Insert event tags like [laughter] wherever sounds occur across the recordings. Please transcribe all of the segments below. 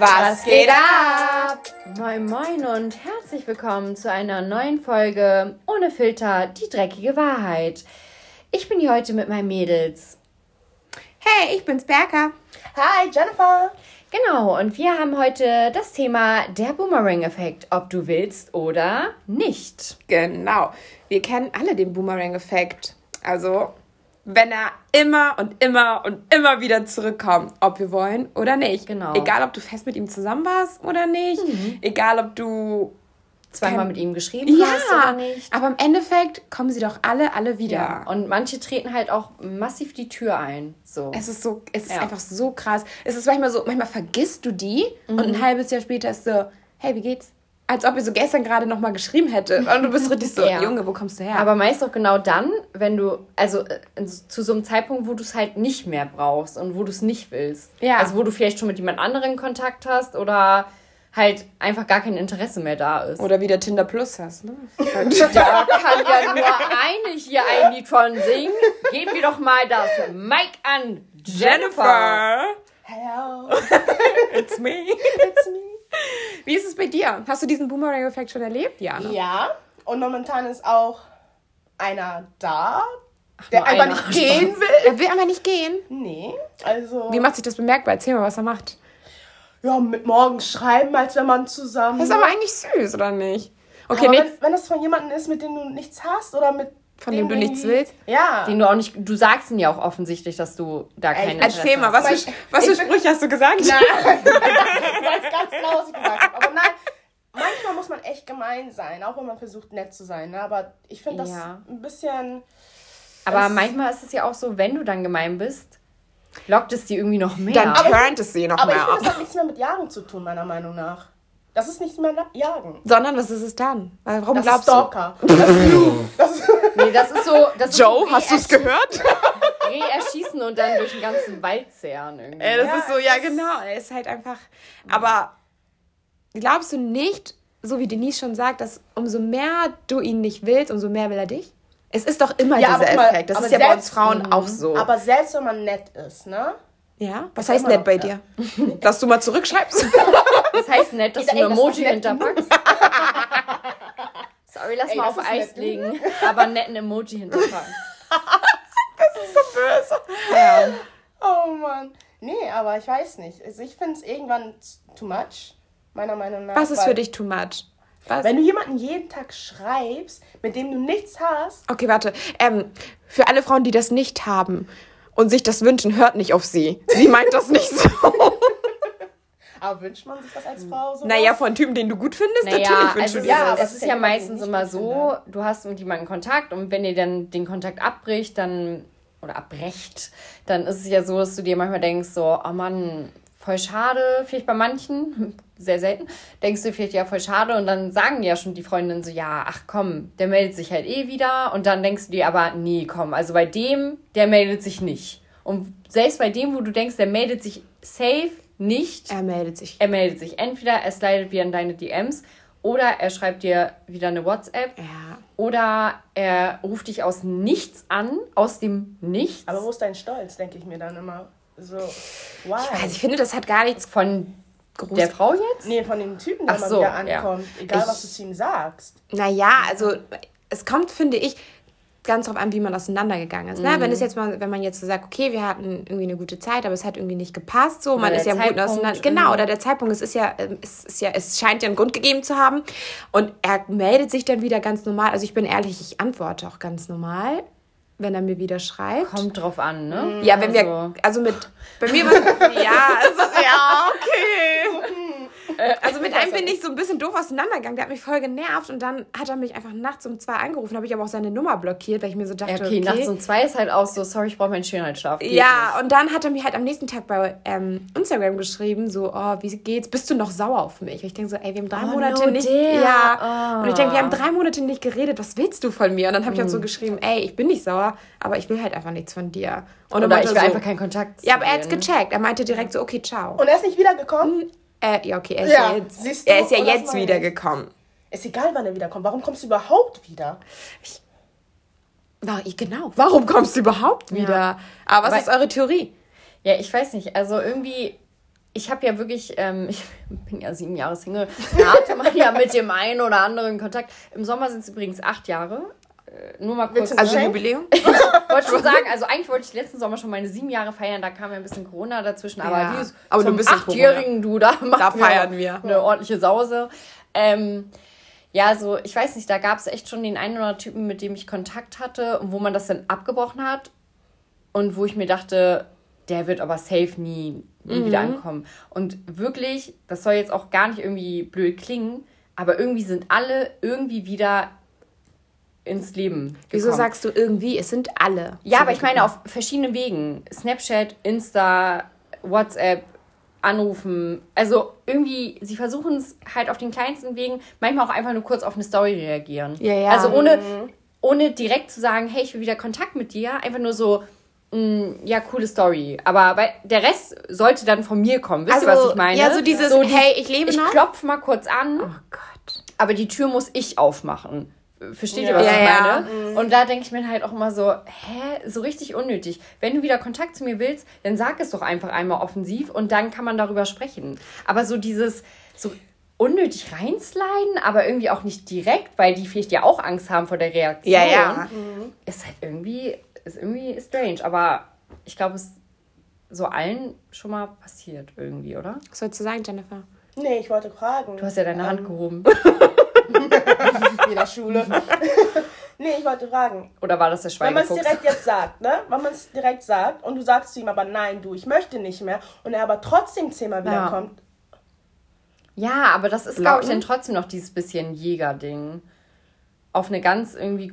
Was geht ab? Moin Moin und herzlich willkommen zu einer neuen Folge Ohne Filter, die dreckige Wahrheit. Ich bin hier heute mit meinen Mädels. Hey, ich bin's Berker. Hi, Jennifer. Genau, und wir haben heute das Thema der Boomerang-Effekt, ob du willst oder nicht. Genau. Wir kennen alle den Boomerang-Effekt. Also, wenn er immer und immer und immer wieder zurückkommt, ob wir wollen oder nicht. Genau. Egal, ob du fest mit ihm zusammen warst oder nicht. Egal, ob du Zweimal mit ihm geschrieben ja, hast oder nicht. aber im Endeffekt kommen sie doch alle, alle wieder. Ja, und manche treten halt auch massiv die Tür ein. So. Es ist so, es ist Ja. einfach so krass. Es ist manchmal so, manchmal vergisst du die und Mhm. ein halbes Jahr später ist so, hey, wie geht's? Als ob ihr so gestern gerade noch mal geschrieben hätte. Und du bist richtig so, [laughs] Ja. Junge, wo kommst du her? Aber meist auch genau dann, wenn du, also äh, zu so einem Zeitpunkt, wo du es halt nicht mehr brauchst und wo du es nicht willst. Ja. Also wo du vielleicht schon mit jemand anderem Kontakt hast oder halt einfach gar kein Interesse mehr da ist. Oder wieder Tinder Plus hast, ne? [laughs] Da kann ja nur eine hier ein Lied von singen. Geben wir doch mal das Mic an Jennifer. Hello. [laughs] It's me. It's me. Wie ist es bei dir? Hast du diesen Boomerang-Effekt schon erlebt? Ja, ne? Ja, und momentan ist auch einer da, der nur einfach einer. nicht gehen [laughs] will. Er will aber nicht gehen. Nee, also. Wie macht sich das bemerkbar? Erzähl mal, was er macht. Ja, mit morgens schreiben, als wenn man zusammen. Das ist aber eigentlich süß, oder nicht? Okay, aber wenn, wenn das von jemandem ist, mit dem du nichts hast oder mit. Von dem du nichts willst? Ja. Den du auch nicht, du sagst ihn ja auch offensichtlich, dass du da keinen Interesse Erzähl mal, hast. was für, was für Sprüche hast du gesagt? Nein. [laughs] ich weiß ganz genau, was ich gesagt habe. Aber nein, manchmal muss man echt gemein sein, auch wenn man versucht, nett zu sein. Ne? Aber ich finde das Ja. ein bisschen. Aber manchmal ist es ja auch so, wenn du dann gemein bist, lockt es dir irgendwie noch mehr. Dann Aber ich- turnt es sie noch Aber ich mehr finde, das ab. hat nichts mehr mit Jagen zu tun, meiner Meinung nach. Das ist nicht mehr Jagen. Sondern was ist es dann? Warum Das glaubst ist Stalker. Das ist du. Das ist [laughs] nee, das ist so. Das du? Joe, ist so hast du es gehört? [laughs] Reh erschießen und dann durch den ganzen Wald zehren irgendwie. Äh, das Ja, ist so, ja genau. Er ist halt einfach. Aber glaubst du nicht, so wie Denise schon sagt, dass umso mehr du ihn nicht willst, umso mehr will er dich? Es ist doch immer Ja, dieser mal, Effekt. Das ist ja bei uns selbst- Frauen auch so. Aber selbst wenn man nett ist, ne? ja? Was heißt nett bei dir? [laughs] Dass du mal zurückschreibst? Das heißt nett, dass du ein das ist Emoji hinterpackst. [laughs] Sorry, lass Ey, mal das auf ist Eis legen. Aber einen netten Emoji hinterpacken. [laughs] so böse. Ja. Oh Mann. Nee, aber ich weiß nicht. Also ich finde es irgendwann too much, meiner Meinung nach. Was ist für dich too much? Was? Wenn du jemanden jeden Tag schreibst, mit dem du nichts hast, Okay, warte. Ähm, für alle Frauen, die das nicht haben und sich das wünschen, hört nicht auf sie. Sie meint das nicht so. [laughs] aber wünscht man sich das als Frau so? naja, von Typen, den du gut findest, Naja, natürlich wünschst also du dir ja, das. es es ist ja meistens immer so, du hast mit jemandem Kontakt und wenn ihr dann den Kontakt abbricht, dann oder abbrecht, dann ist es ja so, dass du dir manchmal denkst, so, oh Mann, voll schade, vielleicht bei manchen, [laughs] sehr selten, denkst du vielleicht, ja, voll schade und dann sagen ja schon die Freundinnen so, ja, ach komm, der meldet sich halt eh wieder und dann denkst du dir aber, nee, komm, also bei dem, der meldet sich nicht. Und selbst bei dem, wo du denkst, der meldet sich safe nicht, Er meldet sich. er meldet sich. Entweder er slidet wieder in deine DMs oder er schreibt dir wieder eine WhatsApp Ja. oder er ruft dich aus nichts an, aus dem Nichts. Aber wo ist dein Stolz, denke ich mir dann immer. So, why? Also ich finde, das hat gar nichts. von der Frau jetzt? nee, von dem Typen, der Ach mal so, wieder ja. ankommt. Egal, Ich- was du zu ihm sagst. Naja, also es kommt, finde ich, ganz drauf an, wie man auseinandergegangen ist. Ne? Wenn es jetzt mal, wenn man jetzt so sagt, okay, wir hatten irgendwie eine gute Zeit, aber es hat irgendwie nicht gepasst, so, man der ist ja Zeitpunkt, auseinander. Genau, mhm. oder der Zeitpunkt, es ist ja, ähm, es ist ja, es scheint ja einen Grund gegeben zu haben. Und er meldet sich dann wieder ganz normal. Also ich bin ehrlich, ich antworte auch ganz normal, wenn er mir wieder schreibt. Kommt drauf an, ne? Ja, wenn wir, Also- also mit, bei mir war [laughs] ja, also, ja, okay. [laughs] Also mit einem bin ich so ein bisschen doof auseinandergegangen. Der hat mich voll genervt und dann hat er mich einfach nachts um zwei angerufen. Habe ich aber auch seine Nummer blockiert, weil ich mir so dachte, Ja, okay, nachts um zwei ist halt auch so, sorry, ich brauche meinen Schönheitsschlaf. Geht ja, und dann hat er mir halt am nächsten Tag bei ähm, Instagram geschrieben, so, oh, wie geht's? Bist du noch sauer auf mich? Und ich denke so, ey, wir haben drei Oh, Monate no nicht. der. Ja. Oh. Und ich denke, wir haben drei Monate nicht geredet. Was willst du von mir? Und dann habe ich halt so geschrieben, ey, ich bin nicht sauer, aber ich will halt einfach nichts von dir. Und Oder ich will so, einfach keinen Kontakt zu Ja, aber er hat's gecheckt. Er meinte direkt so, okay, ciao. Und er ist nicht wiedergekommen? Äh, ja, okay, er ist Ja, ja, jetzt, er ist ja jetzt ich. wiedergekommen. Ist egal, wann er wiederkommt. Warum kommst du überhaupt wieder? Na, genau. Warum kommst du überhaupt wieder? Aber was Weil- ist eure Theorie? Ja, ich weiß nicht. Also irgendwie ich habe ja wirklich, ähm, [laughs] ich bin ja sieben Jahre Single, da hatte man ja mit dem einen oder anderen Kontakt. Im Sommer sind es übrigens acht Jahre. Äh, nur mal kurz. Also Jubiläum? [laughs] wollte schon sagen, also eigentlich wollte ich letzten Sommer schon meine sieben Jahre feiern, da kam ja ein bisschen Corona dazwischen, aber Ja, dieses aber zum achtjährigen du da Da feiern wir. eine ordentliche Sause. Ähm, ja, so ich weiß nicht, da gab es echt schon den einen oder anderen Typen, mit dem ich Kontakt hatte und wo man das dann abgebrochen hat und wo ich mir dachte, der wird aber safe nie, nie wieder ankommen. Und wirklich, das soll jetzt auch gar nicht irgendwie blöd klingen, aber irgendwie sind alle irgendwie wieder ins Leben gekommen. Wieso sagst du irgendwie? Es sind alle. Ja, aber ich meine auf verschiedenen Wegen. Snapchat, Insta, WhatsApp, Anrufen. Also irgendwie, sie versuchen es halt auf den kleinsten Wegen, manchmal auch einfach nur kurz auf eine Story reagieren. Ja, ja. Also ohne, ohne direkt zu sagen, hey, ich will wieder Kontakt mit dir. Einfach nur so, mh, ja, coole Story. Aber bei, der Rest sollte dann von mir kommen. Wisst ihr, Also, was ich meine? ja, so dieses, hey, ich lebe ich noch. klopf mal kurz an Oh Gott. aber die Tür muss ich aufmachen. Versteht ihr, Ja. was Ja, ich ja. meine? Und da denke ich mir halt auch immer so, hä, so richtig unnötig. Wenn du wieder Kontakt zu mir willst, dann sag es doch einfach einmal offensiv und dann kann man darüber sprechen. Aber so dieses, so unnötig reinsliden, aber irgendwie auch nicht direkt, weil die vielleicht ja auch Angst haben vor der Reaktion. Ja, ja. Ist halt irgendwie, ist irgendwie strange. Aber ich glaube, es ist so allen schon mal passiert irgendwie, oder? Was sollst du sagen, Jennifer? Nee, ich wollte fragen. Du hast ja deine Ähm, Hand gehoben. [laughs] [laughs] Wie in der Schule. [laughs] nee, ich wollte fragen. Oder war das der Wenn man es Schweigefuchs? direkt jetzt sagt, ne? Wenn man es direkt sagt und du sagst zu ihm aber nein, du, ich möchte nicht mehr und er aber trotzdem zehnmal Ja. wiederkommt. Ja, aber das ist, glaube ich, dann trotzdem noch dieses bisschen Jäger-Ding. Auf eine ganz irgendwie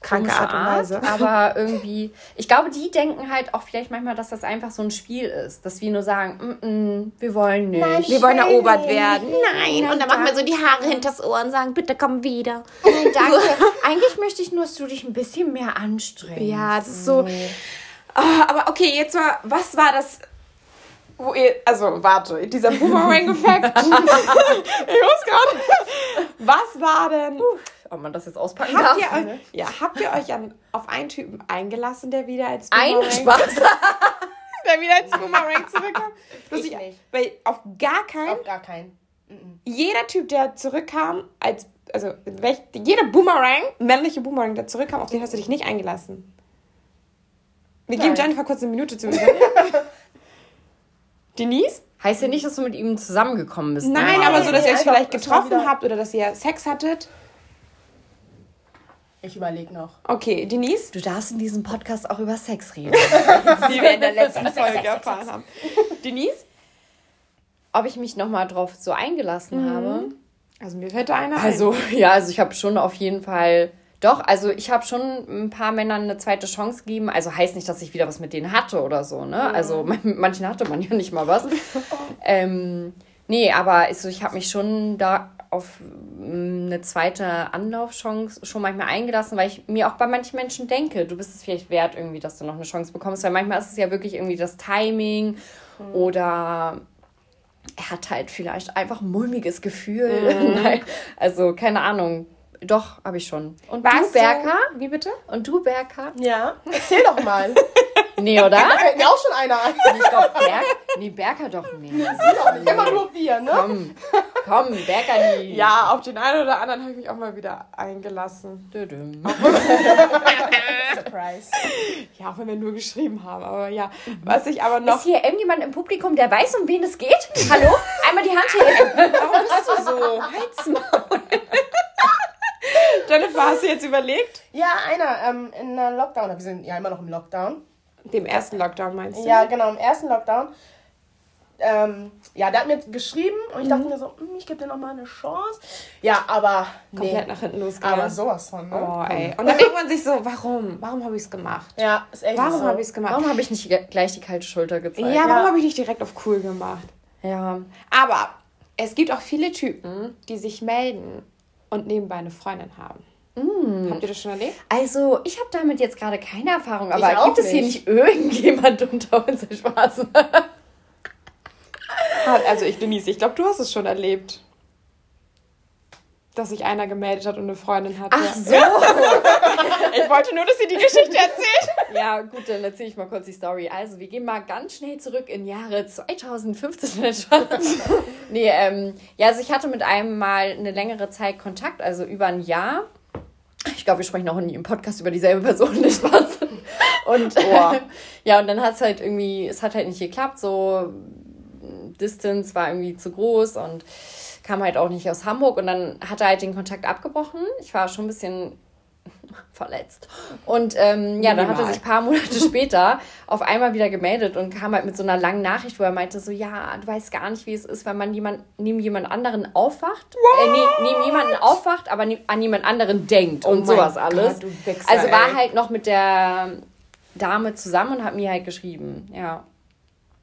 Kranke Art und Weise. [laughs] Aber irgendwie, ich glaube, die denken halt auch vielleicht manchmal, dass das einfach so ein Spiel ist. Dass wir nur sagen, mm -mm, wir wollen nicht. Nein, Wir wollen erobert nicht. werden. Nein. Und dann machen wir so die Haare hinters Ohr und sagen, bitte komm wieder. Nein, danke. [laughs] Eigentlich möchte ich nur, dass du dich ein bisschen mehr anstrengst. Ja, das ist so. Ah, aber okay, jetzt mal, was war das, wo ihr, also warte, dieser Boomerang-Effekt. [laughs] ich muss gerade. Was war denn? Ob man das jetzt auspacken Habt darf? ihr, euch, ja, habt ihr euch an, auf einen Typen eingelassen, der wieder als Ein Boomerang, Spaß. [laughs] der wieder als Boomerang zurückkam? [laughs] Ich Lustig, nicht. Weil auf gar keinen, Auf gar keinen. jeder Typ, der zurückkam, als, also welch, jeder Boomerang, männliche Boomerang, der zurückkam, auf den hast du dich nicht eingelassen. Wir geben Nein. Jennifer kurz eine Minute zu. [laughs] Denise? Heißt ja nicht, dass du mit ihm zusammengekommen bist. Nein, ne? aber so, dass nee, ihr euch vielleicht getroffen habt oder dass ihr Sex hattet. Ich überlege noch. Okay, Denise? Du darfst in diesem Podcast auch über Sex reden. [laughs] Die wir in der letzten Folge erfahren haben. Denise? Ob ich mich nochmal drauf so eingelassen habe? Also mir fällt da einer ein. Also, ja, also ich habe schon auf jeden Fall. Doch, also ich habe schon ein paar Männern eine zweite Chance gegeben. Also heißt nicht, dass ich wieder was mit denen hatte oder so, ne? Also mit [laughs] manchen hatte man ja nicht mal was. [laughs] ähm, nee, aber also ich habe mich schon da auf mm, eine zweite Anlaufchance schon manchmal eingelassen, weil ich mir auch bei manchen Menschen denke, du bist es vielleicht wert irgendwie, dass du noch eine Chance bekommst, weil manchmal ist es ja wirklich irgendwie das Timing oder er hat halt vielleicht einfach ein mulmiges Gefühl. [laughs] Nein, also keine Ahnung. Doch, habe ich schon. Und Warst du, Berka? Du, wie bitte? Und du, Berka? Ja, erzähl doch mal. [laughs] Nee, oder? Da fällt mir auch schon einer ein. ich glaube, Berk nee, Berka doch nicht. Immer nur wir, ne? Komm, komm, die. Ja, auf den einen oder anderen habe ich mich auch mal wieder eingelassen. [laughs] Surprise. Ja, auch wenn wir nur geschrieben haben. Aber ja, was ich aber noch... Ist hier irgendjemand im Publikum, der weiß, um wen es geht? Hallo? Einmal die Hand heben. Warum bist du so? Halsmaul. Jennifer, hast du jetzt überlegt? Ja, einer ähm, in der Lockdown. Wir sind ja immer noch im Lockdown. Dem ersten Lockdown meinst du? Ja, genau, im ersten Lockdown. Ähm, ja, der hat mir geschrieben und ich dachte mir so, hm, ich gebe dir noch mal eine Chance. Ja, aber nee. Komplett nach hinten losgegangen. Aber sowas von, ne? Oh, ey. Und dann [laughs] denkt man sich so, warum? Warum habe ich es gemacht? Ja, ist echt Warum so. habe ich es gemacht? Warum habe ich nicht gleich die kalte Schulter gezeigt? Ja, warum Ja. habe ich nicht direkt auf cool gemacht? Ja. Aber es gibt auch viele Typen, die sich melden und nebenbei eine Freundin haben. Habt ihr das schon erlebt? Also, ich habe damit jetzt gerade keine Erfahrung, aber gibt es hier nicht. nicht irgendjemand [laughs] unter uns Spaß? Also ich, Denise, ich glaube, du hast es schon erlebt. Dass sich einer gemeldet hat und eine Freundin hatte. Ach so. [laughs] Ich wollte nur, dass sie die Geschichte erzählt. ja, gut, dann erzähle ich mal kurz die Story. Also, wir gehen mal ganz schnell zurück in Jahre 2015. [laughs] nee, ähm, ja, also ich hatte mit einem mal eine längere Zeit Kontakt, also über ein Jahr. Ich glaube, wir sprechen auch nie im Podcast über dieselbe Person, [laughs] nicht Spaß. Und oh. ja, und dann hat es halt irgendwie, es hat halt nicht geklappt, so Distance war irgendwie zu groß und kam halt auch nicht aus Hamburg und dann hat er halt den Kontakt abgebrochen. Ich war schon ein bisschen [laughs] verletzt. Und ähm, ja, dann hat er sich ein paar Monate [laughs] später auf einmal wieder gemeldet und kam halt mit so einer langen Nachricht, wo er meinte so, ja, du weißt gar nicht, wie es ist, wenn man jemand, neben jemand anderen aufwacht, äh, ne, neben jemanden aufwacht, aber ne, an jemand anderen denkt oh und sowas Gott, alles. Wichser, also war ey. halt noch mit der Dame zusammen und hat mir halt geschrieben, ja.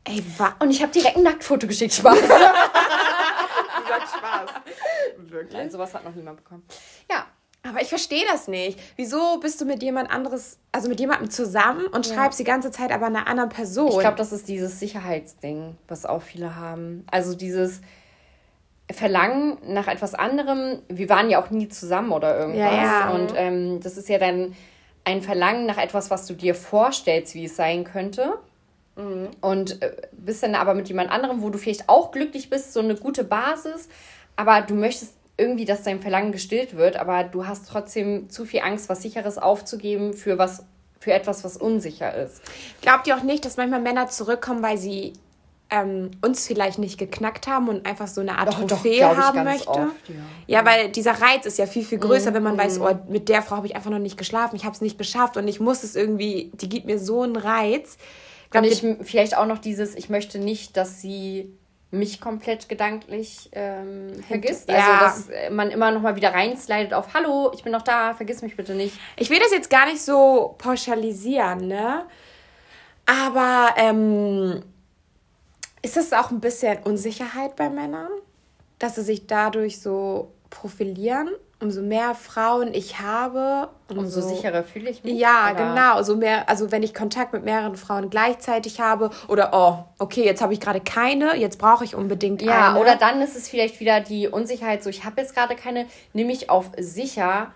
Ey, was? Und ich habe direkt ein Nacktfoto geschickt, Spaß. [laughs] du sagst Spaß. Wirklich? Nein, sowas hat noch niemand bekommen. Ja, aber ich verstehe das nicht. Wieso bist du mit jemand anderes, also mit jemandem zusammen und ja. schreibst die ganze Zeit aber einer anderen Person? Ich glaube, das ist dieses Sicherheitsding, was auch viele haben. Also dieses Verlangen nach etwas anderem. Wir waren ja auch nie zusammen oder irgendwas. Ja, ja. Und ähm, das ist ja dann ein Verlangen nach etwas, was du dir vorstellst, wie es sein könnte. Mhm. Und äh, bist dann aber mit jemand anderem, wo du vielleicht auch glücklich bist, so eine gute Basis, aber du möchtest irgendwie, dass dein Verlangen gestillt wird, aber du hast trotzdem zu viel Angst, was Sicheres aufzugeben für was, für etwas, was unsicher ist. Glaubt ihr auch nicht, dass manchmal Männer zurückkommen, weil sie ähm, uns vielleicht nicht geknackt haben und einfach so eine Art doch, Trophäe doch, haben möchte? Oft, ja. ja. weil dieser Reiz ist ja viel, viel größer, mhm. wenn man mhm. weiß, oh, mit der Frau habe ich einfach noch nicht geschlafen, ich habe es nicht geschafft und ich muss es irgendwie, die gibt mir so einen Reiz. Glaub, und ich, vielleicht auch noch dieses, ich möchte nicht, dass sie mich komplett gedanklich ähm, vergisst. Also, ja. Also, dass man immer noch mal wieder reinslidet auf Hallo, ich bin noch da, vergiss mich bitte nicht. Ich will das jetzt gar nicht so pauschalisieren, ne? Aber ähm, ist das auch ein bisschen Unsicherheit bei Männern? Dass sie sich dadurch so profilieren? Umso mehr Frauen ich habe, umso, umso sicherer fühle ich mich. Ja, oder? genau. So mehr, also wenn ich Kontakt mit mehreren Frauen gleichzeitig habe oder oh, okay, jetzt habe ich gerade keine, jetzt brauche ich unbedingt ja, eine. Ja, oder dann ist es vielleicht wieder die Unsicherheit, so ich habe jetzt gerade keine, nehme ich auf sicher.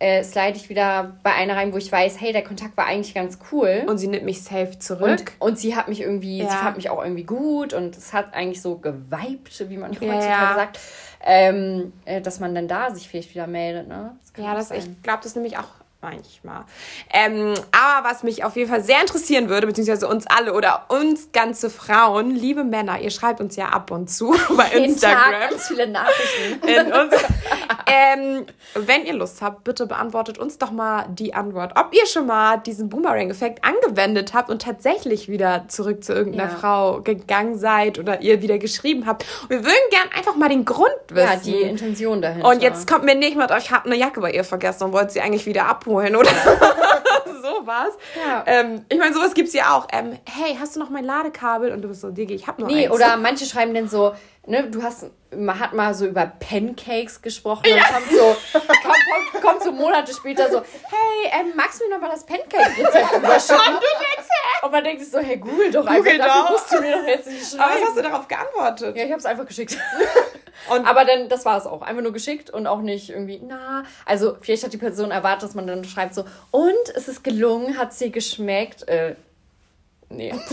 Äh, slide ich wieder bei einer rein, wo ich weiß, hey, der Kontakt war eigentlich ganz cool. Und sie nimmt mich safe zurück. Und, und sie hat mich irgendwie, ja. sie fand mich auch irgendwie gut und es hat eigentlich so geweibt, wie man [laughs] heutzutage ja. sagt ähm, äh, dass man dann da sich vielleicht wieder meldet. Ne? Das ja, das, ich glaube, das nämlich auch manchmal. Ähm, aber was mich auf jeden Fall sehr interessieren würde, beziehungsweise uns alle oder uns ganze Frauen, liebe Männer, ihr schreibt uns ja ab und zu [laughs] bei Instagram. Tag ganz viele Nachrichten. [laughs] ähm, wenn ihr Lust habt, bitte beantwortet uns doch mal die Antwort, ob ihr schon mal diesen Boomerang-Effekt angewendet habt und tatsächlich wieder zurück zu irgendeiner ja. Frau gegangen seid oder ihr wieder geschrieben habt. Und wir würden gern einfach mal den Grund wissen. Ja, die Intention dahinter. Und jetzt kommt mir nicht mit, euch habt eine Jacke bei ihr vergessen und wollt sie eigentlich wieder abholen oder [laughs] sowas. Ja. Ähm, ich meine, sowas gibt es ja auch. Ähm, hey, hast du noch mein Ladekabel? Und du bist so, Digi, ich hab nur nee, eins. oder manche schreiben dann so, ne, du hast, man hat mal so über Pancakes gesprochen ja. und kommt so, kommt, kommt, so Monate später so, hey, ähm, magst du mir noch mal das Pancake-Rezept überschicken? und man denkt sich so, hey, google doch Google einfach, dafür musst du mir doch jetzt nicht schreiben. Aber was hast du darauf geantwortet? Ja, ich hab's einfach geschickt. [laughs] Und aber dann, das war es auch. Einfach nur geschickt und auch nicht irgendwie, na. Also, vielleicht hat die Person erwartet, dass man dann schreibt so, und es ist gelungen, hat sie geschmeckt. Äh, nee. [laughs]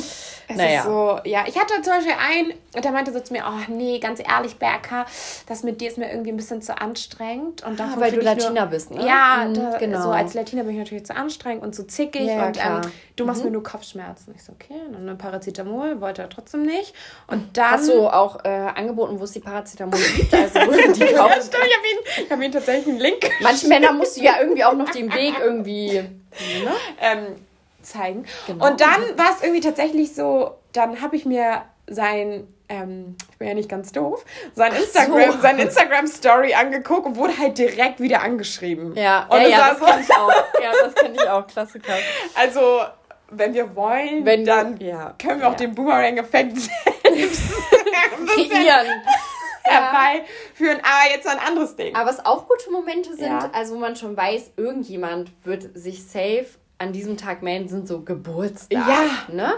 Es naja. ist so, ja. Ich hatte zum Beispiel einen, der meinte so zu mir, oh nee, ganz ehrlich, Berka, das mit dir ist mir irgendwie ein bisschen zu anstrengend. Und ah, weil du Latina nur, bist, ne? Ja, mhm, da, genau. so als Latina bin ich natürlich zu anstrengend und zu zickig. Ja, und ähm, du machst mhm. mir nur Kopfschmerzen. Ich so, okay, dann eine Paracetamol, wollte er trotzdem nicht. Und dann... Hast du auch äh, angeboten, wo es die Paracetamol gibt? Also, die [laughs] ja, stimmt, ich habe ihn, hab tatsächlich einen Link Manche Männer musst du ja irgendwie auch noch den Weg irgendwie... [laughs] Ne? Ähm, zeigen. Genau. Und dann war es irgendwie tatsächlich so, dann habe ich mir sein, ähm, ich bin ja nicht ganz doof, sein Instagram, so. sein Instagram-Story angeguckt und wurde halt direkt wieder angeschrieben. Ja, und ja, ja das, kann ich auch. Ja, das kenne ich auch. Klassiker. Also, wenn wir wollen, wenn dann ja. können wir auch den Boomerang-Effekt [laughs] selbst kreieren. [laughs] herbeiführen, aber jetzt ein anderes Ding. Aber was auch gute Momente sind, also wo man schon weiß, irgendjemand wird sich safe an diesem Tag melden, sind so Geburtstage. Ja. Ne?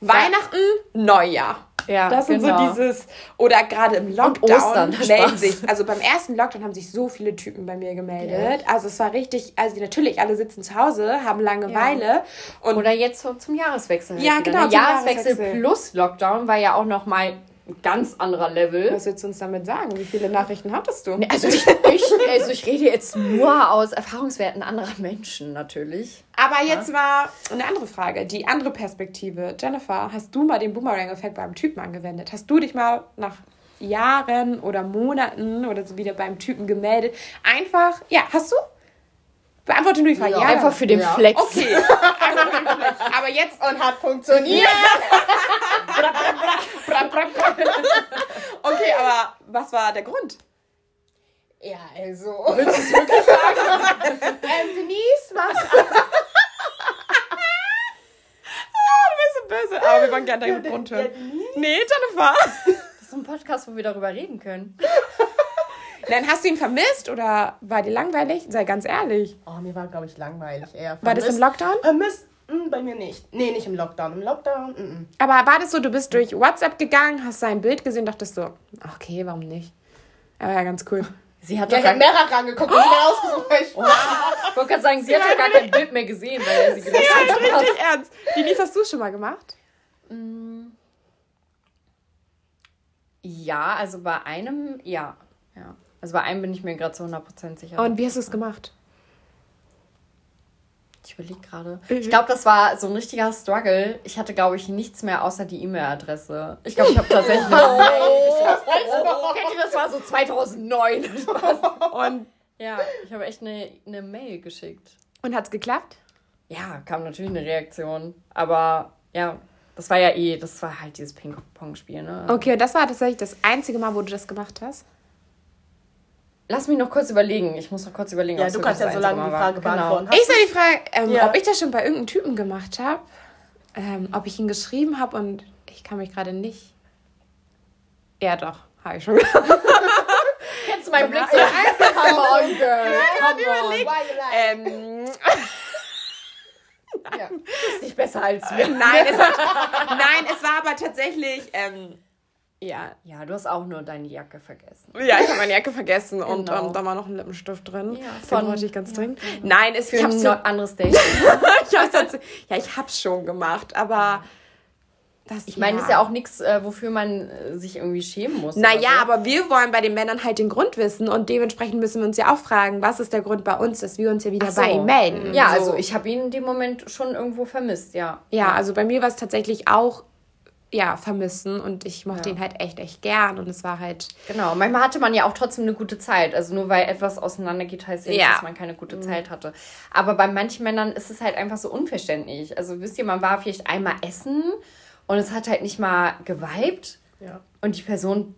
Weihnachten, Neujahr. Ja, das sind genau. so dieses, oder gerade im Lockdown melden sich, also beim ersten Lockdown haben sich so viele Typen bei mir gemeldet. Also es war richtig, also natürlich, alle sitzen zu Hause, haben Langeweile und Oder jetzt zum Jahreswechsel. halt Ja, wieder, genau, Ne? Jahreswechsel, Jahreswechsel. plus Lockdown war ja auch nochmal ein ganz anderer Level. was willst du uns damit sagen? Wie viele Nachrichten hattest du? Also ich, ich, also ich rede jetzt nur aus Erfahrungswerten anderer Menschen natürlich. Aber jetzt mal eine andere Frage, die andere Perspektive. Jennifer, hast du mal den Boomerang-Effekt beim Typen angewendet? Hast du dich mal nach Jahren oder Monaten oder so wieder beim Typen gemeldet? Einfach, ja, hast du? Beantworte nur die Frage. Ja, Einfach für den Ja. Flex. Okay. [laughs] Einfach nur den Flex. Aber jetzt. Und hat funktioniert. Okay, aber was war der Grund? Ja, also. Willst du es wirklich sagen? [laughs] ähm, Denise, was? [laughs] Du bist so böse. Aber wir wollen gerne deinen Grund hören. Nee, Jennifer. Das ist so ein Podcast, wo wir darüber reden können. Dann hast du ihn vermisst oder war dir langweilig? Sei ganz ehrlich. Oh, mir war, glaube ich, langweilig. Eher War das im. Lockdown? Vermisst? Hm, bei mir nicht. Nee, nicht im Lockdown. Im Lockdown? Mm Aber war das so, du bist durch WhatsApp gegangen, hast sein Bild gesehen, dachtest so, okay, warum nicht? Aber ja, ganz cool. Sie hat Ja, doch ich habe gar, mehrere angeguckt und wieder ausgesucht. weil ich- wollte gerade sagen, sie hat doch gar kein Bild mehr gesehen, weil er sie gelöscht hat. Richtig ernst. Denise, hast du schon mal gemacht? Ja, also bei einem, ja. ja. Also bei einem bin ich mir gerade zu 100% sicher. Und wie hast du es gemacht? ich überlege gerade. Mhm. Ich glaube, das war so ein richtiger Struggle. Ich hatte, glaube ich, nichts mehr außer die E-Mail-Adresse. Ich glaube, ich habe tatsächlich [laughs] geschickt. Oh, kennt ihr, das war so 2009. Und, ja, ich habe echt eine, eine Mail geschickt. und hat es geklappt? Ja, kam natürlich eine Reaktion. Aber ja, das war ja eh, das war halt dieses Ping-Pong-Spiel, ne? Okay, und das war tatsächlich das einzige Mal, wo du das gemacht hast? Lass mich noch kurz überlegen. Ich muss noch kurz überlegen, Ja, du kannst ja so lange die. Frage Genau. beantworten. Ich soll die Frage, ähm, Ja. ob ich das schon bei irgendeinem Typen gemacht habe, ähm, ob ich ihn geschrieben habe und ich kann mich gerade nicht. Ja, doch, habe ich schon gemacht. Kennst du meinen Blick so? Come on, [laughs] girl. Come on. Ähm, Ja. Ist nicht besser als wir. nein, es, nein, es war aber tatsächlich, ähm, ja, Ja, du hast auch nur deine Jacke vergessen. Ja, ich habe meine Jacke vergessen und Genau. ähm, da war noch ein Lippenstift drin. Ja, Den von- wollte ich ganz ja, dringend. Nein, es, ich Für ein no- anderes Date. [laughs] ich hab's ja, ich hab's schon gemacht, aber das, Ich meine, ist ja auch nichts, äh, wofür man äh, sich irgendwie schämen muss. Naja, so. aber wir wollen bei den Männern halt den Grund wissen und dementsprechend müssen wir uns ja auch fragen, was ist der Grund bei uns, dass wir uns ja wieder so. bei ihm melden. Ja, So. also ich habe ihn in dem Moment schon irgendwo vermisst, ja. Ja, also bei mir war es tatsächlich auch, ja, vermissen und ich mochte Ja. ihn halt echt, echt gern und es war halt, Genau, manchmal hatte man ja auch trotzdem eine gute Zeit. Also nur weil etwas auseinandergeht, heißt ja nicht, Ja. dass man keine gute Zeit hatte. Aber bei manchen Männern ist es halt einfach so unverständlich. Also wisst ihr, man war vielleicht einmal essen und es hat halt nicht mal geweibt Ja. und die Person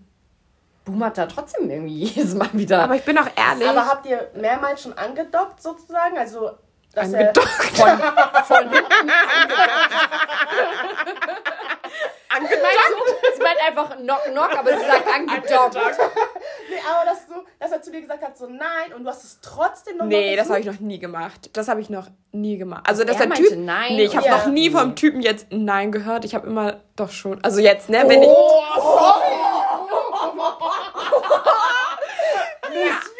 boomert da trotzdem irgendwie [laughs] jedes Mal wieder. aber ich bin auch ehrlich. Aber habt ihr mehrmals schon angedockt sozusagen? Also, dass er, Angedockt. von, von hinten [laughs] angedockt. Sie meint einfach knock knock, aber sie sagt angedockt. nee, aber dass, du, dass er zu dir gesagt hat, so nein, und du hast es trotzdem noch Nee, das habe ich noch nie gemacht. Das habe ich noch nie gemacht. Also, dass er der meinte Typ. nein nee, ich habe Ja. noch nie vom Typen jetzt Nein gehört. Ich habe immer doch schon. Also, jetzt, ne? Wenn Oh, sorry. ich. [laughs]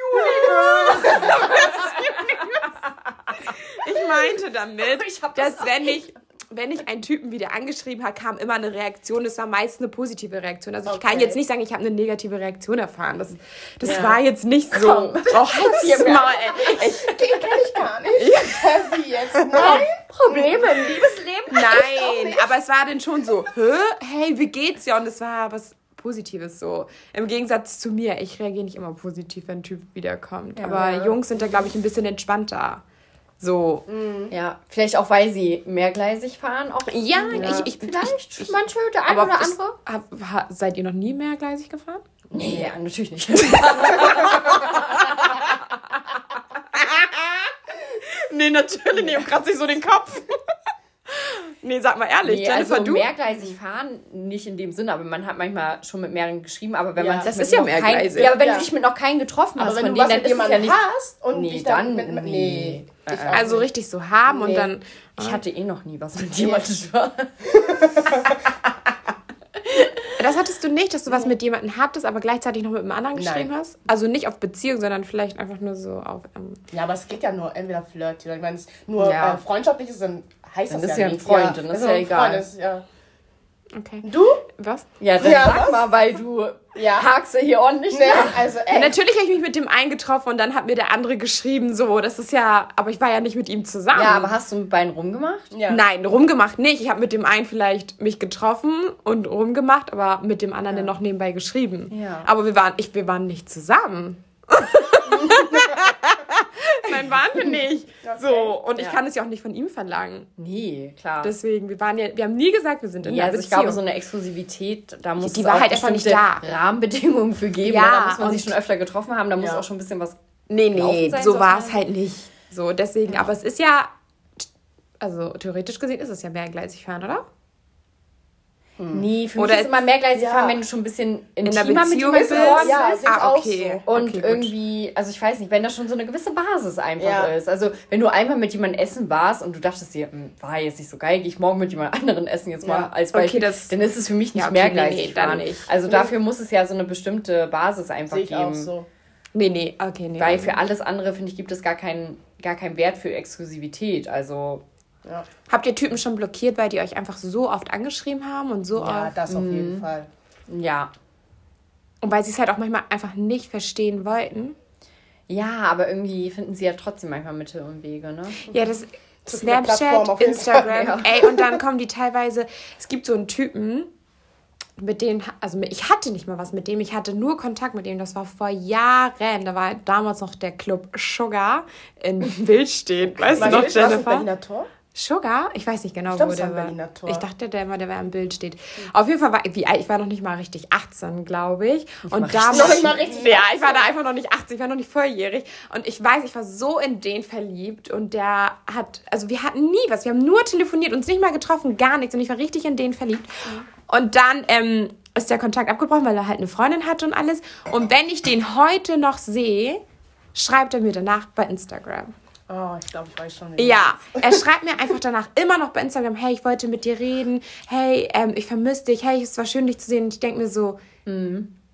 Ich meinte damit, Ich hab das dass wenn ich. Wenn ich einen Typen wieder angeschrieben habe, kam immer eine Reaktion. Das war meist eine positive Reaktion. Also ich kann Okay. jetzt nicht sagen, ich habe eine negative Reaktion erfahren. Das, das Ja. war jetzt nicht so. Komm. Oh, halt's Maul, ey. Ich, Den kenn ich gar nicht. Wie jetzt? Nein? [laughs] Probleme im Liebesleben? Nein, aber es war dann schon so, Hä? hey, wie geht's dir? Und es war was Positives so. Im Gegensatz zu mir, ich reagiere nicht immer positiv, wenn ein Typ wiederkommt. Ja. Aber Jungs sind da, glaube ich, ein bisschen entspannter. So. Ja, vielleicht auch, weil sie mehrgleisig fahren. Auch Ja, Ja. ich, ich vielleicht Ich, manche, der eine oder ist- andere. hab, ha, seid ihr noch nie mehrgleisig gefahren? Nee, ja, natürlich nicht. [laughs] Nee, natürlich nicht. Und kratzt sich so den Kopf. Nee, sag mal ehrlich, Nee, Jennifer, also du? mehrgleisig fahren, nicht in dem Sinne, aber man hat manchmal schon mit mehreren geschrieben, aber wenn Ja. man Das ist ja noch kein, mehrgleisig. Ja, aber wenn Ja. du dich mit noch keinen getroffen Aber hast wenn von du denen, was dann mit ist es ja nicht... hast und Nee, dich dann dann... Mit, nee. nee. Äh, auch Also nicht. richtig so haben und dann. Ich hatte eh noch nie was mit jemandem. [laughs] war. Das hattest du nicht, dass du was mit jemandem hattest, aber gleichzeitig noch mit einem anderen geschrieben Nein. hast? Also nicht auf Beziehung, sondern vielleicht einfach nur so auf. Ähm, Ja, aber es geht ja nur entweder Flirt oder ich meine, es nur Ja. äh, freundschaftlich ist, dann heißt Dann das ist ja ja ein nicht. Freund, dann ist also ja ein egal. Freund ist, ja. okay. Du? Was? Ja, dann Ja, sag was? mal, weil du Ja. hakst ja hier ordentlich Nee, nach. also Ja, ey, natürlich habe ich mich mit dem einen getroffen und dann hat mir der andere geschrieben, so, das ist ja, aber ich war ja nicht mit ihm zusammen. Ja, aber hast du mit beiden rumgemacht? ja. Nein, rumgemacht nicht. Ich habe mit dem einen vielleicht mich getroffen und rumgemacht, aber mit dem anderen dann noch nebenbei geschrieben. Ja. Aber wir waren, ich, wir waren nicht zusammen. [laughs] Nein, waren wir nicht. [laughs] So, und ich Ja. kann es ja auch nicht von ihm verlangen. Nee, klar. Deswegen, wir waren ja, wir haben nie gesagt, wir sind in ja, einer also ich Beziehung. glaube, so eine Exklusivität, da muss Die war auch halt einfach nicht da. Rahmenbedingungen für geben. Ja, da muss man sich schon öfter getroffen haben, da muss auch schon ein bisschen was nee, nee, sein, so war es halt nicht. So, deswegen, aber es ist ja, also theoretisch gesehen ist es ja mehrgleisig fahren, oder? Nee, für Oder mich ist immer mehrgleisig ja. fahren, wenn du schon ein bisschen In intimer der mit Beziehung jemandem bist. geworden Ja, bist. Ah, auch okay. so. Und Okay, gut. irgendwie, also ich weiß nicht, wenn da schon so eine gewisse Basis einfach Ja. ist. Also wenn du einmal mit jemandem essen warst und du dachtest dir, "Hm, war jetzt nicht so geil, gehe ich morgen mit jemand anderen essen jetzt mal als Okay, Beispiel, das- dann ist es für mich nicht okay, mehrgleisig nee, nee, fahren. nicht. Also dafür muss es ja so eine bestimmte Basis einfach Sehe ich geben. auch so. Nee, nee, okay, nee. Weil für alles andere, finde ich, gibt es gar keinen, gar keinen Wert für Exklusivität. Also Ja, Habt ihr Typen schon blockiert, weil die euch einfach so oft angeschrieben haben und so ja oft? das auf Mhm. jeden Fall. ja. Und weil sie es halt auch manchmal einfach nicht verstehen wollten? Ja, aber irgendwie finden sie ja trotzdem manchmal Mittel und Wege, ne? Ja, das Plattformen Snapchat, Instagram, Fall, ey, und dann kommen die teilweise, es gibt so einen Typen, mit dem, also ich hatte nicht mal was mit dem, ich hatte nur Kontakt mit dem, das war vor Jahren, da war damals noch der Club Sugar in Wildstedt, weißt du noch, Jennifer? Berliner Tor? Sugar? Ich weiß nicht genau, glaub, wo der war war. Tor. Ich dachte, der immer, der war im Bild steht. Auf jeden Fall war wie ich war noch nicht mal richtig 18, glaube ich. und mal damals Noch nicht mal richtig Ja, ich war da einfach noch nicht 18, ich war noch nicht volljährig und ich weiß, ich war so in den verliebt und der hat also wir hatten nie was, wir haben nur telefoniert, uns nicht mal getroffen, gar nichts und ich war richtig in den verliebt. Und dann ähm, ist der Kontakt abgebrochen, weil er halt eine Freundin hatte und alles und wenn ich den heute noch sehe, schreibt er mir danach bei Instagram. Oh, ich glaube, ich weiß schon. Ja, er schreibt mir einfach danach immer noch bei Instagram, hey, ich wollte mit dir reden, hey, ähm, ich vermisse dich, hey, es war schön, dich zu sehen. Und ich denke mir so,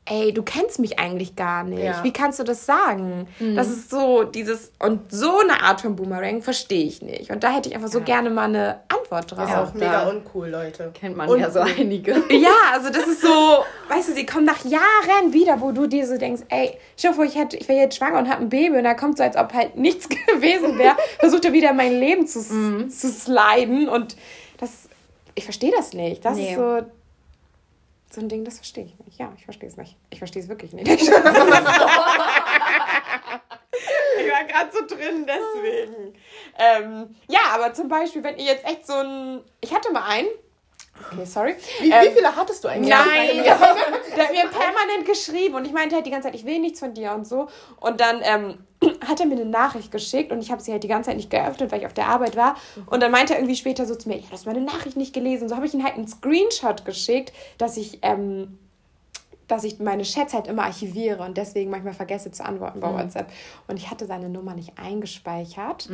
ey, du kennst mich eigentlich gar nicht. Ja. Wie kannst du das sagen? Das ist so dieses, und so eine Art von Boomerang verstehe ich nicht. Und da hätte ich einfach so gerne mal eine Antwort drauf. Ist auch da mega uncool, Leute. Kennt man Und- ja so einige. [laughs] Ja, also das ist so, weißt du, sie kommen nach Jahren wieder, wo du dir so denkst, ey, dir vor, ich, hätte, ich wäre jetzt schwanger und habe ein Baby und da kommt so, als ob halt nichts [laughs] gewesen wäre, versucht er wieder in mein Leben zu, Mhm. zu sliden und das, ich verstehe das nicht. Das Nee. ist so, so ein Ding, das verstehe ich nicht. Ja, ich verstehe es nicht. Ich verstehe es wirklich nicht. [laughs] ich war gerade so drin, deswegen. Ähm, ja, aber zum Beispiel, wenn ihr jetzt echt so ein, ich hatte mal einen, okay, sorry. Wie, Ähm, wie viele hattest du eigentlich? Nein, [laughs] der hat mir permanent geschrieben und ich meinte halt die ganze Zeit, ich will nichts von dir und so. Und dann ähm, hat er mir eine Nachricht geschickt und ich habe sie halt die ganze Zeit nicht geöffnet, weil ich auf der Arbeit war. Und dann meinte er irgendwie später so zu mir, ja, du hast meine Nachricht nicht gelesen. So habe ich ihm halt einen Screenshot geschickt, dass ich, ähm, dass ich meine Chats halt immer archiviere und deswegen manchmal vergesse zu antworten bei WhatsApp. Und ich hatte seine Nummer nicht eingespeichert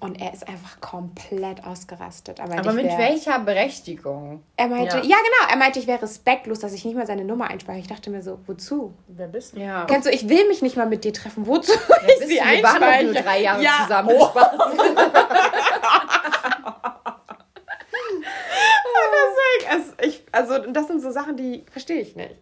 und er ist einfach komplett ausgerastet. Er meinte, Aber ich mit wär- welcher Berechtigung? er meinte, Ja. ja. genau, er meinte, ich wäre respektlos, dass ich nicht mal seine Nummer einspeichere. Ich dachte mir so, wozu? Wer bist du? Ja. Kennst du, ich will mich nicht mal mit dir treffen. Wozu? Wer [laughs] ich bist sie du? Wir waren doch nur drei Jahre ja. zusammen. Oh, [laughs] [laughs] deswegen, also, ich, also das sind so Sachen, die verstehe ich nicht.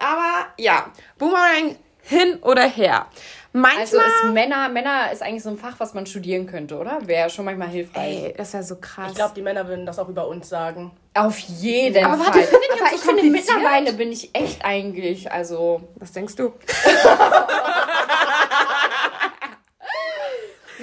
Aber ja, Boomerang hin oder her. Manchmal, Also ist Männer, Männer ist eigentlich so ein Fach, was man studieren könnte, oder? Wäre schon manchmal hilfreich. ey, das wäre so krass. Ich glaube, die Männer würden das auch über uns sagen. Auf jeden Aber Fall. warte, findet Aber das ich so finde, mittlerweile bin ich echt eigentlich, also. was denkst du? [laughs]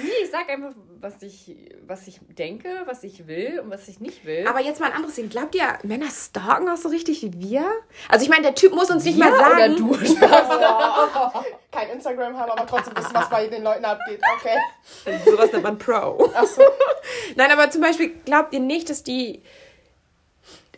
Nee, ich sag einfach, was ich, was ich denke, was ich will und was ich nicht will. Aber jetzt mal ein anderes Ding. Glaubt ihr, Männer stalken auch so richtig wie wir? Also ich meine, der Typ muss uns nicht Ja, mal sagen. oder du [laughs] Spaß. [laughs] Kein Instagram haben, aber trotzdem wissen, was bei den Leuten abgeht. Okay. Sowas nennt man Pro. Achso. [laughs] Nein, aber zum Beispiel glaubt ihr nicht, dass die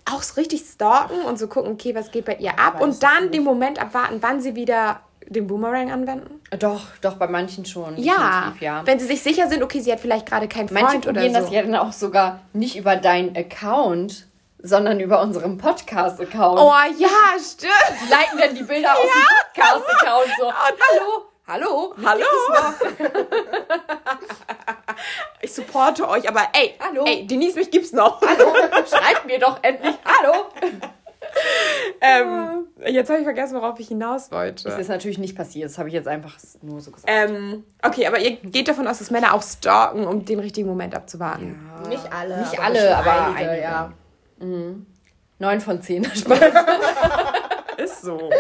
auch so richtig stalken und so gucken, okay, was geht bei ihr ab und dann den Moment abwarten, wann sie wieder den Boomerang anwenden? Doch, doch, bei manchen schon. Ja, ja. wenn sie sich sicher sind, okay, sie hat vielleicht gerade keinen Manche Freund oder probieren so. das ja dann auch sogar nicht über deinen Account, sondern über unseren Podcast-Account. Oh ja, stimmt. Die leiten dann die Bilder aus dem Podcast-Account so. [laughs] Hallo, hallo, Hallo. [laughs] Ich supporte euch, aber ey, Hallo. ey, Denise, mich gibt's noch. hallo, schreibt mir doch endlich Hallo. [laughs] [laughs] Ähm, jetzt habe ich vergessen, worauf ich hinaus wollte. Das ist natürlich nicht passiert, das habe ich jetzt einfach nur so gesagt. Ähm, okay, aber ihr geht davon aus, dass Männer auch stalken, um den richtigen Moment abzuwarten. Nicht alle. Nicht aber alle, aber einige, einige. ja. Neun von zehn. [laughs] Spaß. Ist so.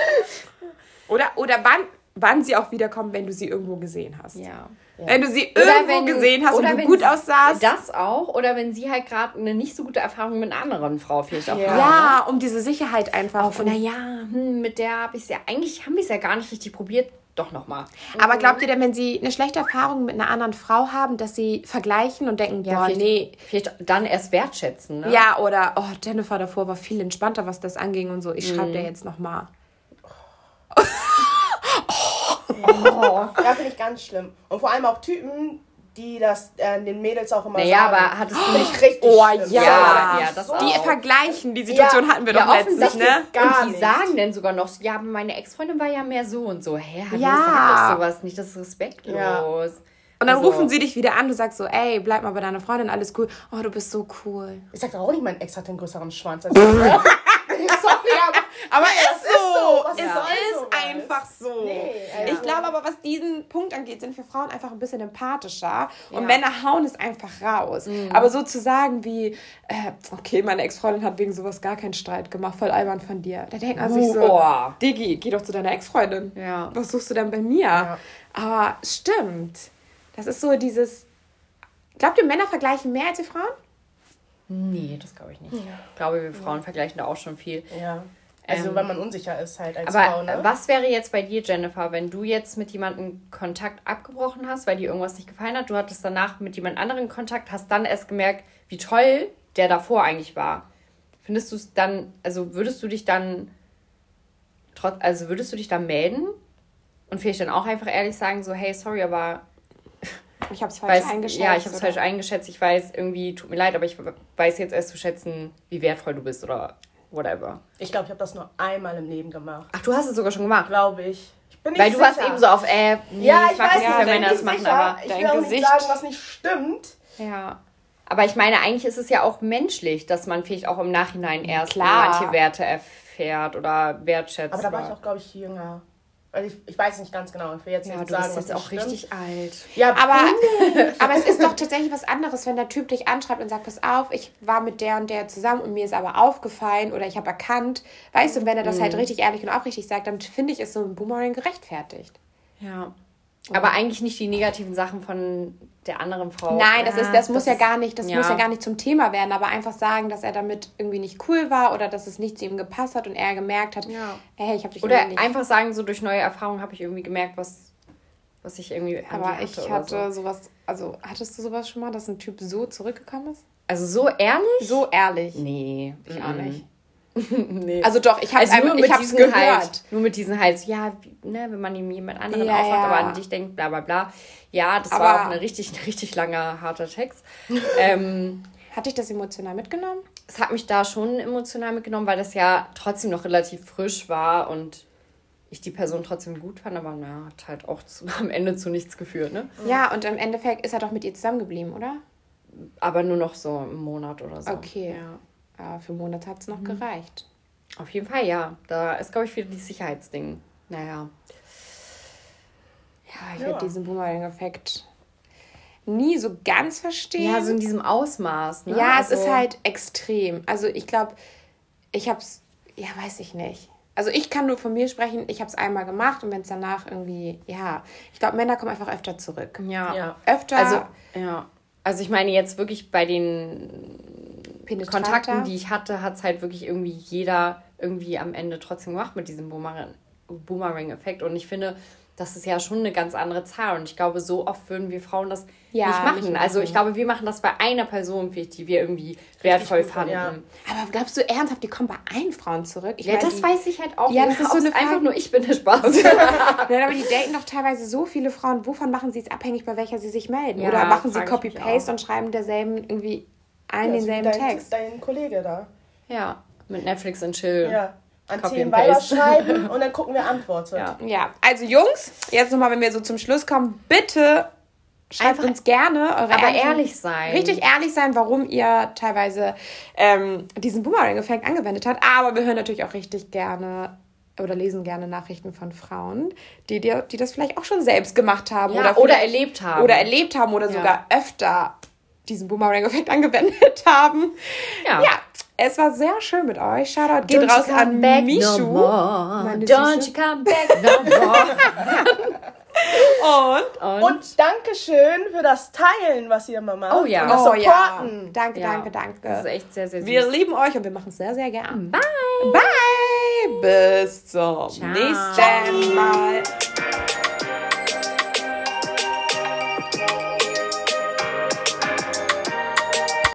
Oder, oder wann, wann sie auch wiederkommen, wenn du sie irgendwo gesehen hast. ja. Wenn du sie irgendwo wenn- gesehen hast und oder du wenn gut aussahst. Das auch. Oder wenn sie halt gerade eine nicht so gute Erfahrung mit einer anderen Frau vielleicht auch Ja. haben. ja, um diese Sicherheit einfach. Auch von, naja, hm, mit der habe ich es ja, eigentlich haben wir es ja gar nicht richtig probiert. Doch nochmal. Aber glaubt ihr denn, wenn sie eine schlechte Erfahrung mit einer anderen Frau haben, dass sie vergleichen und denken, boah, vielleicht, nee. vielleicht dann erst wertschätzen, ne? Ja, oder, oh, Jennifer davor war viel entspannter, was das anging und so. Ich schreibe dir jetzt nochmal. [laughs] Ja, finde ich ganz schlimm. Und vor allem auch Typen, die das äh, den Mädels auch immer Naja, sagen. aber hattest du nicht richtig Oh schlimm. ja, Ja, ja, das die auch. vergleichen, die Situation Ja. hatten wir Ja, doch letztens, offensichtlich. ne? Gar und die nicht. sagen dann sogar noch, so, ja, aber meine Ex-Freundin war ja mehr so und so. Hä, hallo, Ja. sag doch sowas nicht, das ist respektlos. Ja. Und dann Also- rufen sie dich wieder an, du sagst so, ey, bleib mal bei deiner Freundin, alles cool. Oh, du bist so cool. Ich sag doch auch nicht, mein Ex hat einen größeren Schwanz als [laughs] ich. [laughs] Sorry, aber Aber ist ist so. so. Was Es soll ist sowas? einfach so. Nee, also- Ich glaube aber, was diesen Punkt angeht, sind wir Frauen einfach ein bisschen empathischer. Und Ja. Mhm. Männer hauen es einfach raus. Aber so zu sagen wie, äh, okay, meine Ex-Freundin hat wegen sowas gar keinen Streit gemacht, voll albern von dir. Da denkt man sich so, Boah. Diggi, geh doch zu deiner Ex-Freundin. Ja. Was suchst du denn bei mir? Aber stimmt. Das ist so dieses. Glaubt ihr, Männer vergleichen mehr als die Frauen? Nee, das glaube ich nicht. Ich glaube, wir Frauen vergleichen da auch schon viel. Ja. Also, Ähm, wenn man unsicher ist halt als Aber Frau, ne? was wäre jetzt bei dir, Jennifer, wenn du jetzt mit jemandem Kontakt abgebrochen hast, weil dir irgendwas nicht gefallen hat, du hattest danach mit jemand anderen Kontakt, hast dann erst gemerkt, wie toll der davor eigentlich war. Findest du es dann, also würdest du dich dann, trotz, also würdest du dich dann melden und vielleicht dann auch einfach ehrlich sagen, so, hey, sorry, aber [laughs] Ich habe es falsch weiß, eingeschätzt. ja, ich habe es falsch eingeschätzt, ich weiß, irgendwie, tut mir leid, aber ich weiß jetzt erst zu schätzen, wie wertvoll du bist oder whatever. Ich glaube, ich habe das nur einmal im Leben gemacht. Ach, du hast es sogar schon gemacht. Glaube ich. ich bin nicht Weil du sicher. warst eben so auf, äh, nee, Ja, ich, ich weiß nicht, wenn Männer das machen, sicher. aber ich dein will auch Gesicht- nicht sagen, was nicht stimmt. ja. Aber ich meine, eigentlich ist es ja auch menschlich, dass man vielleicht auch im Nachhinein erst Klar. manche Werte erfährt oder wertschätzt. Aber da war ich auch, glaube ich, jünger. Also ich, ich weiß nicht ganz genau. Ich will jetzt ja, nicht du sagen, bist jetzt auch stimmt. richtig alt. Ja, Aber, [laughs] aber es ist doch tatsächlich was anderes, wenn der Typ dich anschreibt und sagt, pass auf, ich war mit der und der zusammen und mir ist aber aufgefallen oder ich habe erkannt. Weißt du, wenn er das halt richtig ehrlich und aufrichtig sagt, dann finde ich, ist so ein Boomerang gerechtfertigt. Ja. Aber eigentlich nicht die negativen Sachen von der anderen Frau. Nein, das, Ja, ist, das, muss ja ist- gar nicht, das muss ja gar nicht zum Thema werden, aber einfach sagen, dass er damit irgendwie nicht cool war oder dass es nicht zu ihm gepasst hat und er gemerkt hat, Ja. hey, ich habe dich Oder einfach sagen, so durch neue Erfahrungen habe ich irgendwie gemerkt, was, was ich irgendwie aber ich hatte. hatte so. sowas, also hattest du sowas schon mal, dass ein Typ so zurückgekommen ist? Also so ehrlich? So ehrlich. Nee. Ich auch mhm. nicht. [laughs] nee. Also doch, ich habe Also nur mit diesen gehört. halt, nur mit diesen halt, ja, ne, wenn man ihm jemand anderen Ja, aufmacht, ja. aber an dich denkt, bla bla bla. Ja, das Aber- war auch eine richtig, ein [laughs] richtig langer, harter Text. [laughs] ähm, Hat dich das emotional mitgenommen? es hat mich da schon emotional mitgenommen, weil das ja trotzdem noch relativ frisch war und ich die Person trotzdem gut fand, aber na, hat halt auch zu, am Ende zu nichts geführt, ne? Ja, und im Endeffekt ist er doch mit ihr zusammengeblieben, oder? Aber nur noch so einen Monat oder so. Okay. Ja. Ja, für einen Monat hat es noch gereicht. Auf jeden Fall, ja. Da ist, glaube ich, wieder dieses Sicherheitsding. Naja. Ja, ich Ja. werde diesen Boomerang-Effekt nie so ganz verstehen. Ja, so in diesem Ausmaß, ne? Ja, es Also- ist halt extrem. Also ich glaube, ich habe es, ja, weiß ich nicht. Also ich kann nur von mir sprechen, ich habe es einmal gemacht und wenn es danach irgendwie, ja, ich glaube, Männer kommen einfach öfter zurück. Ja. Ja. Öfter Also, ja. Also ich meine jetzt wirklich bei den penetranter. Kontakten, die ich hatte, hat es halt wirklich irgendwie jeder irgendwie am Ende trotzdem gemacht mit diesem Boomerang- Boomerang-Effekt. Und ich finde, das ist ja schon eine ganz andere Zahl. Und ich glaube, so oft würden wir Frauen das Ja, nicht, machen. nicht Also machen. ich glaube, wir machen das bei einer Person, die wir irgendwie wertvoll gut, fanden. ja. Aber glaubst du ernsthaft, die kommen bei allen Frauen zurück? Ich Ja, meine, das die, weiß ich halt auch. Ja, nicht. das ist so eine einfach nur ich bin der Spaß. [laughs] Nein, aber die daten doch teilweise so viele Frauen. Wovon machen sie es abhängig, bei welcher sie sich melden? Oder machen sie Copy-Paste und schreiben derselben irgendwie allen Ja, denselben dein, Text? Dein Kollege da. Ja, mit Netflix und Chill. Ja. An Copy Themen and weiter paste. schreiben [laughs] und dann gucken wir Antworten. Ja. Ja, also Jungs, jetzt nochmal, wenn wir so zum Schluss kommen, bitte schreibt Einfach- uns gerne eure Aber ehrlichen- ehrlich sein. Richtig ehrlich sein, warum ihr teilweise ähm, diesen Boomerang-Effekt angewendet habt. Aber wir hören natürlich auch richtig gerne oder lesen gerne Nachrichten von Frauen, die, die, die das vielleicht auch schon selbst gemacht haben. Ja, oder, oder erlebt haben. Oder erlebt haben oder Ja. sogar öfter diesen Boomerang-Effekt [laughs] angewendet haben. Ja. ja, es war sehr schön mit euch. Shoutout geht Don't you raus come an back Mishu. No more. Don't Süße. you come back no more. [laughs] Und Und, Und Dankeschön für das Teilen, was ihr immer macht. Oh ja. Und das Oh ja. Supporten. Danke, ja, danke, danke. Das ist echt sehr, sehr süß. Wir lieben euch und wir machen es sehr, sehr gern. Bye. Bye. Bis zum nächsten Mal.